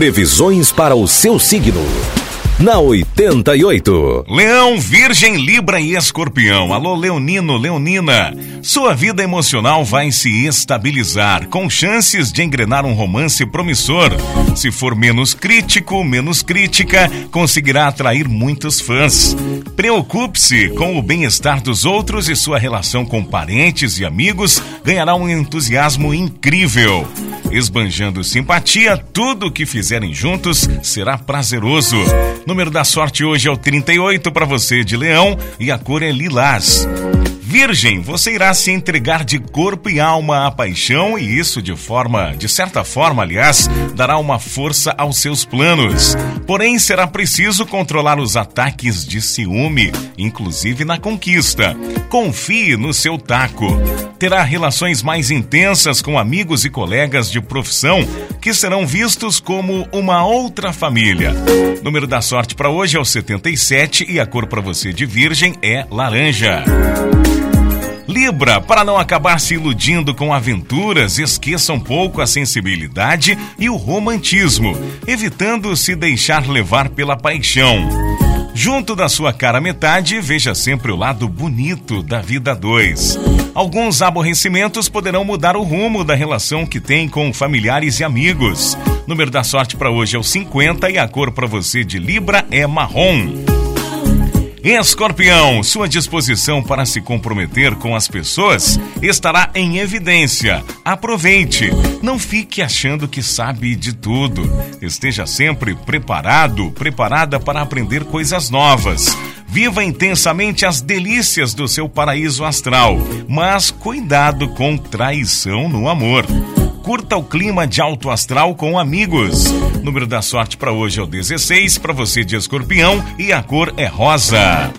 Previsões para o seu signo na 88. Leão, Virgem, Libra e Escorpião. Alô, Leonino, Leonina. Sua vida emocional vai se estabilizar, com chances de engrenar um romance promissor. Se for menos crítico, menos crítica, conseguirá atrair muitos fãs. Preocupe-se com o bem-estar dos outros e sua relação com parentes e amigos ganhará um entusiasmo incrível. Esbanjando simpatia, tudo o que fizerem juntos será prazeroso. Número da sorte hoje é o 38 para você de Leão e a cor é lilás. Virgem, você irá se entregar de corpo e alma à paixão e isso de forma, de certa forma, aliás, dará uma força aos seus planos. Porém, será preciso controlar os ataques de ciúme, inclusive na conquista. Confie no seu taco. Terá relações mais intensas com amigos e colegas de profissão que serão vistos como uma outra família. Número da sorte para hoje é o 77 e a cor para você de Virgem é laranja. Libra, para não acabar se iludindo com aventuras, esqueça um pouco a sensibilidade e o romantismo, evitando se deixar levar pela paixão. Junto da sua cara metade, veja sempre o lado bonito da vida dois. Alguns aborrecimentos poderão mudar o rumo da relação que tem com familiares e amigos. Número da sorte para hoje é o 50 e a cor para você de Libra é marrom. Escorpião, sua disposição para se comprometer com as pessoas estará em evidência. Aproveite, não fique achando que sabe de tudo. Esteja sempre preparado, preparada para aprender coisas novas. Viva intensamente as delícias do seu paraíso astral, mas cuidado com traição no amor. Curta o clima de alto astral com amigos. Número da sorte para hoje é o 16, para você de escorpião, e a cor é rosa.